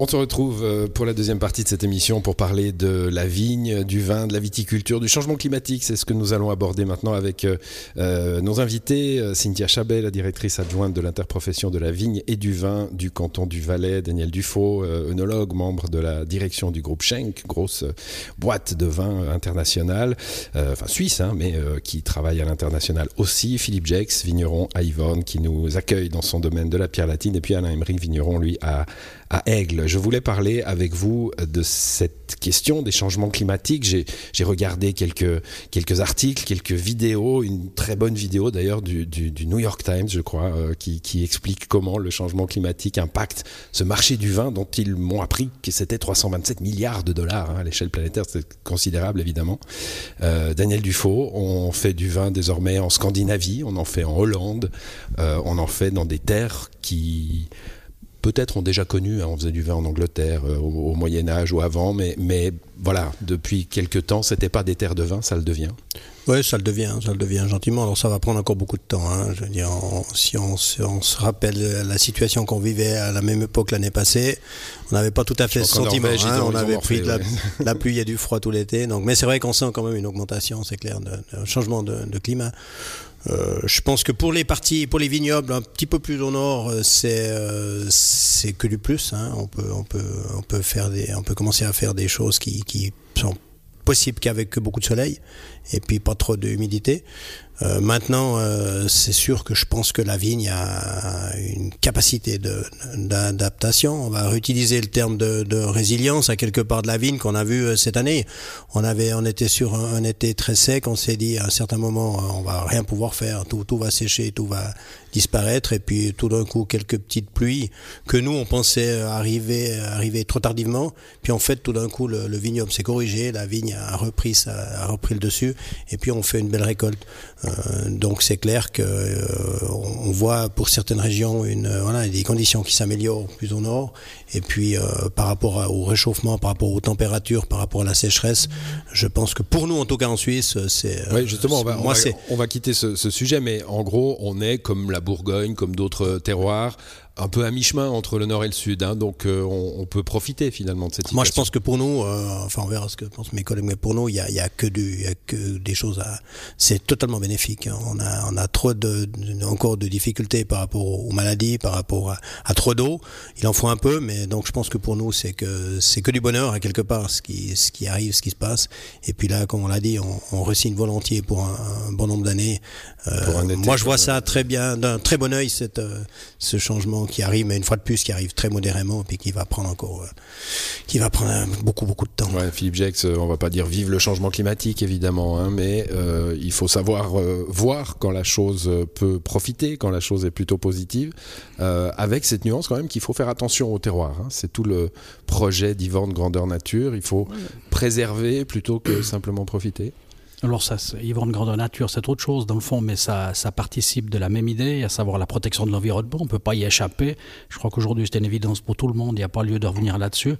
On se retrouve euh, pour la deuxième partie de cette émission pour parler de la vigne, du vin, de la viticulture, du changement climatique. C'est ce que nous allons aborder maintenant avec euh, euh, nos invités. Cynthia Chabet, la directrice adjointe de l'interprofession de la vigne et du vin du canton du Valais. Daniel Dufaux, œnologue, membre de la direction du groupe Schenk, grosse boîte de vin internationale, enfin suisse, hein, mais qui travaille à l'international aussi. Philippe Jex, vigneron à Yvonne, qui nous accueille dans son domaine de la pierre latine. Et puis Alain Emery, vigneron, lui, à, à Aigle je voulais parler avec vous de cette question des changements climatiques. J'ai regardé quelques, quelques articles, quelques vidéos, une très bonne vidéo d'ailleurs du, du, New York Times, je crois, euh, qui, qui, explique comment le changement climatique impacte ce marché du vin dont ils m'ont appris que c'était 327 milliards de dollars hein, à l'échelle planétaire. C'est considérable évidemment. Euh, Daniel Dufaux, on fait du vin désormais en Scandinavie, on en fait en Hollande, euh, on en fait dans des terres qui peut-être ont déjà connu, hein, on faisait du vin en Angleterre euh, au, Moyen Âge ou avant, mais, mais voilà, depuis quelques temps, c'était pas des terres de vin, ça le devient. Oui, ça le devient, ça le devient gentiment. Alors ça va prendre encore beaucoup de temps. Hein. Je veux dire, si on, se rappelle la situation qu'on vivait à la même époque l'année passée, on n'avait pas tout à fait ce sentiment. Hein. On avait pris de la, pluie et du froid tout l'été. Donc, mais c'est vrai qu'on sent quand même une augmentation, c'est clair, un changement de, de climat. Euh, je pense que pour les parties, pour les vignobles un petit peu plus au nord, euh, c'est euh, c'est que du plus. Hein. On peut on peut on peut faire des on peut commencer à faire des choses qui qui sont possibles qu'avec beaucoup de soleil et puis pas trop d'humidité. Euh, maintenant, euh, c'est sûr que je pense que la vigne a une capacité d'adaptation. On va réutiliser le terme de, de, résilience à quelque part de la vigne qu'on a vu euh, cette année. On avait, on était sur un, été très sec. On s'est dit à un certain moment, on va rien pouvoir faire. Tout, tout va sécher, tout va disparaître. Et puis tout d'un coup, quelques petites pluies que nous on pensait arriver, arriver trop tardivement. Puis en fait, tout d'un coup, le, le vignoble s'est corrigé, la vigne a repris, ça, a repris le dessus. Et puis on fait une belle récolte. Euh, donc c'est clair que euh, on voit pour certaines régions une euh, voilà des conditions qui s'améliorent plus au nord. Et puis par rapport au réchauffement, par rapport aux températures, par rapport à la sécheresse, je pense que pour nous en tout cas en Suisse, c'est oui, justement on va, moi, on va, quitter ce, ce, sujet, mais en gros on est comme la Bourgogne, comme d'autres terroirs un peu à mi-chemin entre le nord et le sud, hein, donc euh, on, peut profiter finalement de cette situation. Moi, je pense que pour nous, euh, enfin, on verra ce que pensent mes collègues, mais pour nous, il y a, y a, que du, y a que des choses à. C'est totalement bénéfique. Hein. On a, on a trop de, encore de difficultés par rapport aux maladies, par rapport à, trop d'eau. Il en faut un peu, mais donc je pense que pour nous, c'est que c'est que du bonheur à quelque part, ce qui, ce qui arrive, ce qui se passe. Et puis là, comme on l'a dit, on, on volontiers pour un, bon nombre d'années. Euh, moi, je vois ça très bien, d'un très bon œil, cette, ce changement qui arrive, mais une fois de plus, qui arrive très modérément, et qui va prendre encore, euh, qui va prendre beaucoup, beaucoup de temps. Ouais, Philippe Jex, euh, on va pas dire vive le changement climatique, évidemment, hein, mais euh, il faut savoir voir quand la chose peut profiter, quand la chose est plutôt positive, avec cette nuance quand même qu'il faut faire attention au terroir. Hein. C'est tout le projet d'Yvonne Grandeur Nature. Il faut préserver plutôt que simplement profiter. Alors ça, vivre de grandeur nature, c'est autre chose dans le fond, mais ça, ça participe de la même idée, à savoir la protection de l'environnement. On ne peut pas y échapper. Je crois qu'aujourd'hui c'est une évidence pour tout le monde. Il n'y a pas lieu de revenir là-dessus.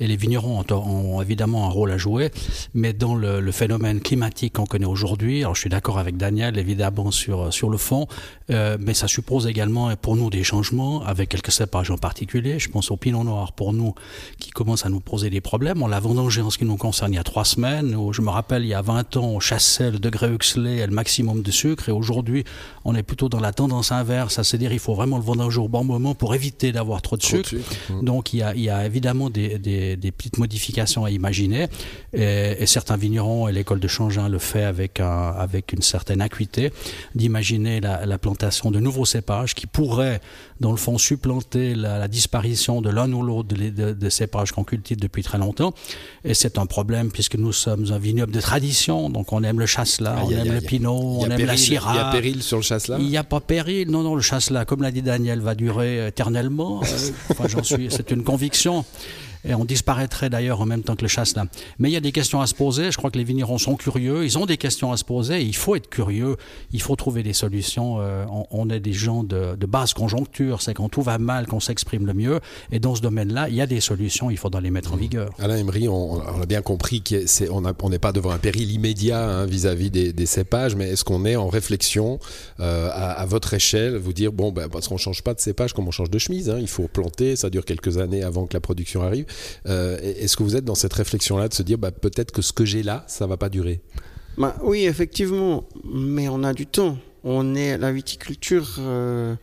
Et les vignerons ont, évidemment un rôle à jouer, mais dans le, phénomène climatique qu'on connaît aujourd'hui, alors je suis d'accord avec Daniel évidemment sur sur le fond, euh, mais ça suppose également pour nous des changements avec quelques cépages en particulier. Je pense au pinot noir pour nous qui commence à nous poser des problèmes. On l'a vendangé en ce qui nous concerne il y a trois semaines. Où, je me rappelle il y a 20 ans chassait le degré Huxley et le maximum de sucre. Et aujourd'hui, on est plutôt dans la tendance inverse, à se dire il faut vraiment le vendanger au bon moment pour éviter d'avoir trop de sucre. Mmh. Donc il y, a, il y a évidemment des, des, des, petites modifications à imaginer. Et, et certains vignerons, et l'école de Changin le fait avec, un, avec une certaine acuité, d'imaginer la, la, plantation de nouveaux cépages qui pourraient, dans le fond, supplanter la, la disparition de l'un ou l'autre des de, de cépages qu'on cultive depuis très longtemps. Et c'est un problème puisque nous sommes un vignoble de tradition, donc on aime le chasse-là, on aime le pinot, on aime la syrah. Il y a péril sur le chasse-là Il n'y a pas péril, non, non, le chasse-là, comme l'a dit Daniel, va durer éternellement. Euh, enfin, j'en suis, c'est une conviction. Et on disparaîtrait d'ailleurs en même temps que le chasse-là. Mais il y a des questions à se poser. Je crois que les vignerons sont curieux. Ils ont des questions à se poser. Il faut être curieux. Il faut trouver des solutions. Euh, on, est des gens de, basse conjoncture. C'est quand tout va mal qu'on s'exprime le mieux. Et dans ce domaine-là, il y a des solutions. Il faudra les mettre en vigueur. Alain Emery, on, a bien compris qu'on n'est pas devant un péril immédiat hein, vis-à-vis des, cépages, mais est-ce qu'on est en réflexion euh, à, votre échelle, vous dire bon, ben, parce qu'on change pas de cépage comme on change de chemise. Hein, il faut planter. Ça dure quelques années avant que la production arrive. Euh, est-ce que vous êtes dans cette réflexion-là de se dire bah, peut-être que ce que j'ai là, ça va pas durer? Bah, Oui, effectivement, mais on a du temps. On est la viticulture, euh,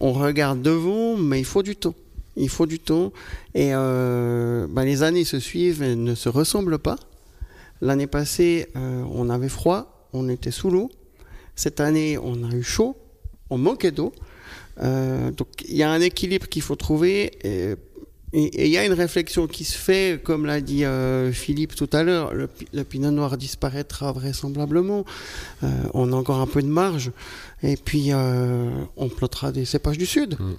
on regarde devant, mais il faut du temps. Il faut du temps. Et euh, bah, les années se suivent et ne se ressemblent pas. L'année passée, on avait froid, on était sous l'eau. Cette année, on a eu chaud, on manquait d'eau. donc il y a un équilibre qu'il faut trouver. Et il y a une réflexion qui se fait, comme l'a dit euh, Philippe tout à l'heure, le, pinot noir disparaîtra vraisemblablement. Euh, on a encore un peu de marge. Et puis, euh, on plotera des cépages du Sud. Mm.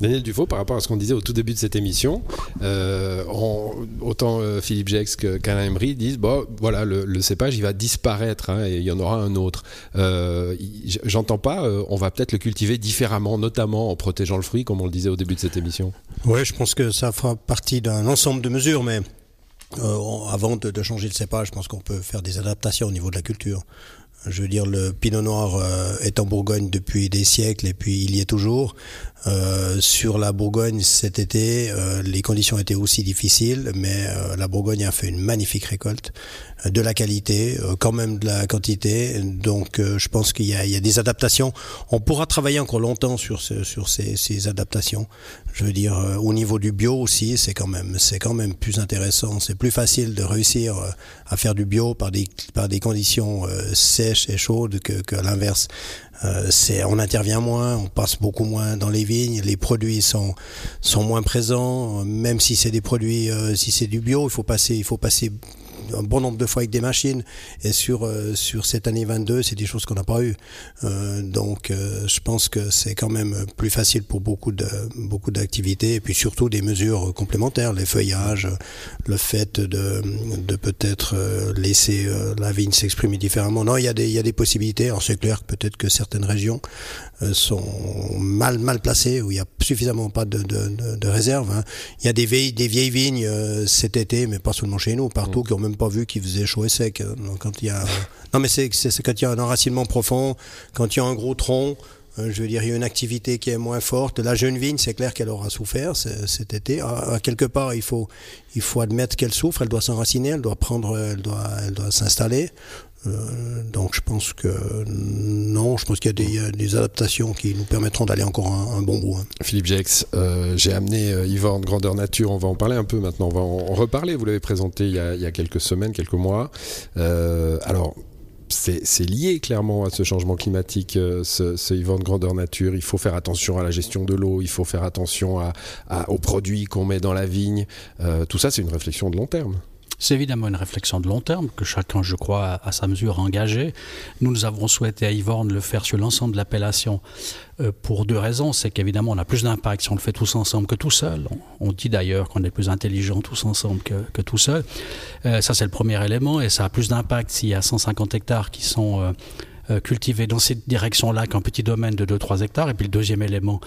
Daniel Dufaux, par rapport à ce qu'on disait au tout début de cette émission, euh, autant euh, Philippe Jex qu'Alain Emery disent bon, voilà, le, cépage va disparaître hein, et il y en aura un autre. Euh, j'entends pas, on va peut-être le cultiver différemment, notamment en protégeant le fruit, comme on le disait au début de cette émission. Oui, je pense que ça fera partie d'un ensemble de mesures, mais avant de, changer le cépage, je pense qu'on peut faire des adaptations au niveau de la culture. Je veux dire, le Pinot Noir est en Bourgogne depuis des siècles et puis il y est toujours. Euh, sur la Bourgogne cet été, euh, les conditions étaient aussi difficiles, mais euh, la Bourgogne a fait une magnifique récolte, de la qualité, quand même de la quantité. Donc, je pense qu'il y, y, a des adaptations. On pourra travailler encore longtemps sur, ce, sur ces, ces, adaptations. Je veux dire, au niveau du bio aussi, c'est quand même, c'est quand même plus intéressant. C'est plus facile de réussir à faire du bio par des, par des conditions sèches et chaudes que, l'inverse. Euh, on intervient moins, on passe beaucoup moins dans les vignes, les produits sont sont moins présents. Même si c'est des produits, euh, si c'est du bio, il faut passer, il faut passer un bon nombre de fois avec des machines. Et sur, euh, sur cette année 22, c'est des choses qu'on n'a pas eues. Euh, donc, euh, je pense que c'est quand même plus facile pour beaucoup de beaucoup d'activités. Et puis surtout des mesures complémentaires, les feuillages, le fait de, de peut-être laisser la vigne s'exprimer différemment. Non, il y, a des, il y a des possibilités. Alors c'est clair que peut-être que certaines régions sont mal mal placées, où il n'y a suffisamment pas de, de, de, réserve. Hein. Il y a des vieilles, des vieilles vignes cet été, mais pas seulement chez nous, partout, mmh. qui ont même pas vu qu'il faisait chaud et sec. Donc, quand il y a... Non, mais c'est quand il y a un enracinement profond, quand il y a un gros tronc, euh, je veux dire, il y a une activité qui est moins forte. La jeune vigne, c'est clair qu'elle aura souffert cet été. À, quelque part, il faut, il faut admettre qu'elle souffre. Elle doit s'enraciner, elle doit prendre, elle doit, elle doit s'installer. Euh, donc je pense que non, je pense qu'il y, a des adaptations qui nous permettront d'aller encore un, bon bout. Hein. Philippe Jex, euh, j'ai amené euh, Yvan de Grandeur Nature, on va en parler un peu maintenant, on va en, reparler, vous l'avez présenté il y, a, quelques semaines, quelques mois. alors, c'est lié clairement à ce changement climatique, ce, ce Yvan de grandeur nature. Il faut faire attention à la gestion de l'eau, il faut faire attention à, aux produits qu'on met dans la vigne. tout ça, c'est une réflexion de long terme. C'est évidemment une réflexion de long terme que chacun, je crois, à sa mesure engagé. Nous, nous avons souhaité à Yvorne le faire sur l'ensemble de l'appellation euh, pour deux raisons. C'est qu'évidemment, on a plus d'impact si on le fait tous ensemble que tout seul. On, dit d'ailleurs qu'on est plus intelligent tous ensemble que, tout seul. Euh, ça, c'est le premier élément. Et ça a plus d'impact s'il y a 150 hectares qui sont euh, cultivés dans cette direction-là qu'un petit domaine de 2-3 hectares. Et puis le deuxième élément,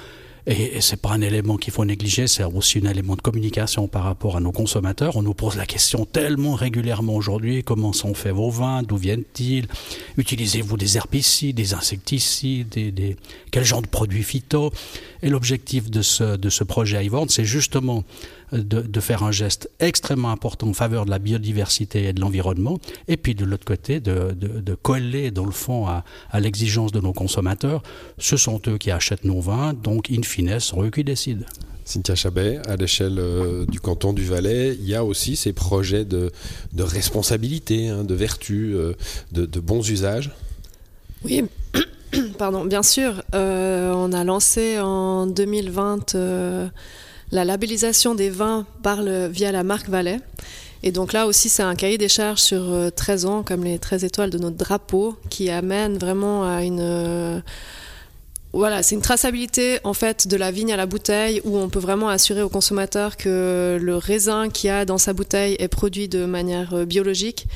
et, et c'est pas un élément qu'il faut négliger, c'est aussi un élément de communication par rapport à nos consommateurs. On nous pose la question tellement régulièrement aujourd'hui comment sont faits vos vins, d'où viennent-ils, utilisez-vous des herbicides, des insecticides, des, des, quel genre de produits phyto? Et l'objectif de ce, de ce projet Ivorn, c'est justement de, faire un geste extrêmement important en faveur de la biodiversité et de l'environnement, et puis de l'autre côté, de, coller dans le fond à, l'exigence de nos consommateurs. Ce sont eux qui achètent nos vins, donc in fine, sont eux qui décident. Cynthia Chabet, à l'échelle euh, du canton du Valais, il y a aussi ces projets de, responsabilité, hein, de vertu, euh, de, bons usages. Oui, pardon, bien sûr. Euh, on a lancé en 2020 la labellisation des vins par via la marque Valais. Et donc là aussi, c'est un cahier des charges sur 13 euh, ans, comme les 13 étoiles de notre drapeau, qui amène vraiment à une, euh, voilà, c'est une traçabilité en fait de la vigne à la bouteille où on peut vraiment assurer au consommateur que le raisin qu'il y a dans sa bouteille est produit de manière euh, biologique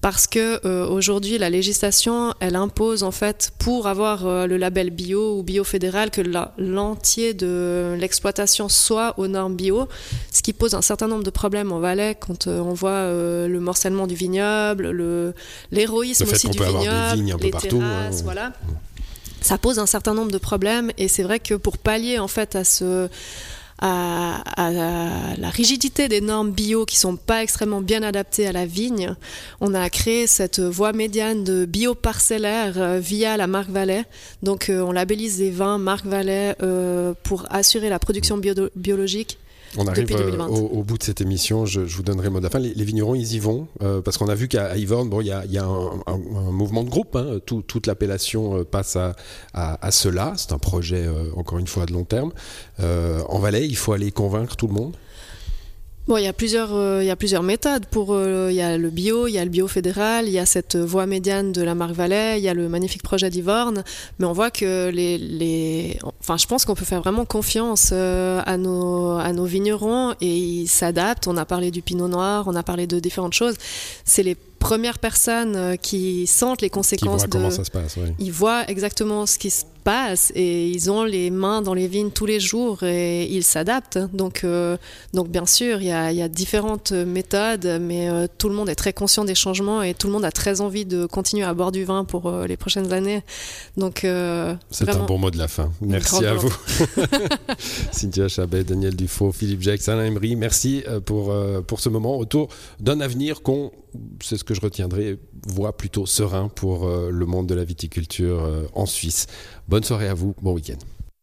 parce que euh, aujourd'hui la législation elle impose en fait pour avoir euh, le label bio ou bio fédéral que l'entier de l'exploitation soit aux normes bio, ce qui pose un certain nombre de problèmes en Valais quand on voit le morcellement du vignoble, l'héroïsme aussi du vignoble, les partout, terrasses, voilà. Ça pose un certain nombre de problèmes et c'est vrai que pour pallier en fait à ce à, la rigidité des normes bio qui sont pas extrêmement bien adaptées à la vigne, on a créé cette voie médiane de bio parcellaire euh, via la marque Valais. Donc euh, on labellise des vins marque Valais euh, pour assurer la production biologique on arrive euh, au, bout de cette émission. Je, vous donnerai le mot de fin. Les, vignerons, ils y vont euh, parce qu'on a vu qu'à Yvonne, bon, il y a, un, mouvement de groupe. Hein. toute l'appellation euh, passe à, cela. C'est un projet, encore une fois, de long terme. en Valais, il faut aller convaincre tout le monde. Bon, il y a plusieurs, euh, il y a plusieurs méthodes. Pour, euh, il y a le bio, il y a le bio fédéral, il y a cette voie médiane de la marque Valais, il y a le magnifique projet d'Ivorne. Mais on voit que les, les, enfin, je pense qu'on peut faire vraiment confiance euh, à nos, à nos vignerons et ils s'adaptent. On a parlé du Pinot Noir, on a parlé de différentes choses. C'est les premières personnes qui sentent les conséquences de. Comment ça se passe, Ils voient exactement ce qui se et ils ont les mains dans les vignes tous les jours et ils s'adaptent. Donc, euh, donc bien sûr, il y, a, différentes méthodes, mais euh, tout le monde est très conscient des changements et tout le monde a très envie de continuer à boire du vin pour euh, les prochaines années. Donc c'est un bon mot de la fin. Merci à vous, Cynthia Chabet, Daniel Dufault, Philippe Jacques, Alain Emery. Merci pour pour ce moment autour d'un avenir qu'on c'est ce que je retiendrai, voit plutôt serein pour le monde de la viticulture en Suisse. Bonne soirée à vous, bon week-end.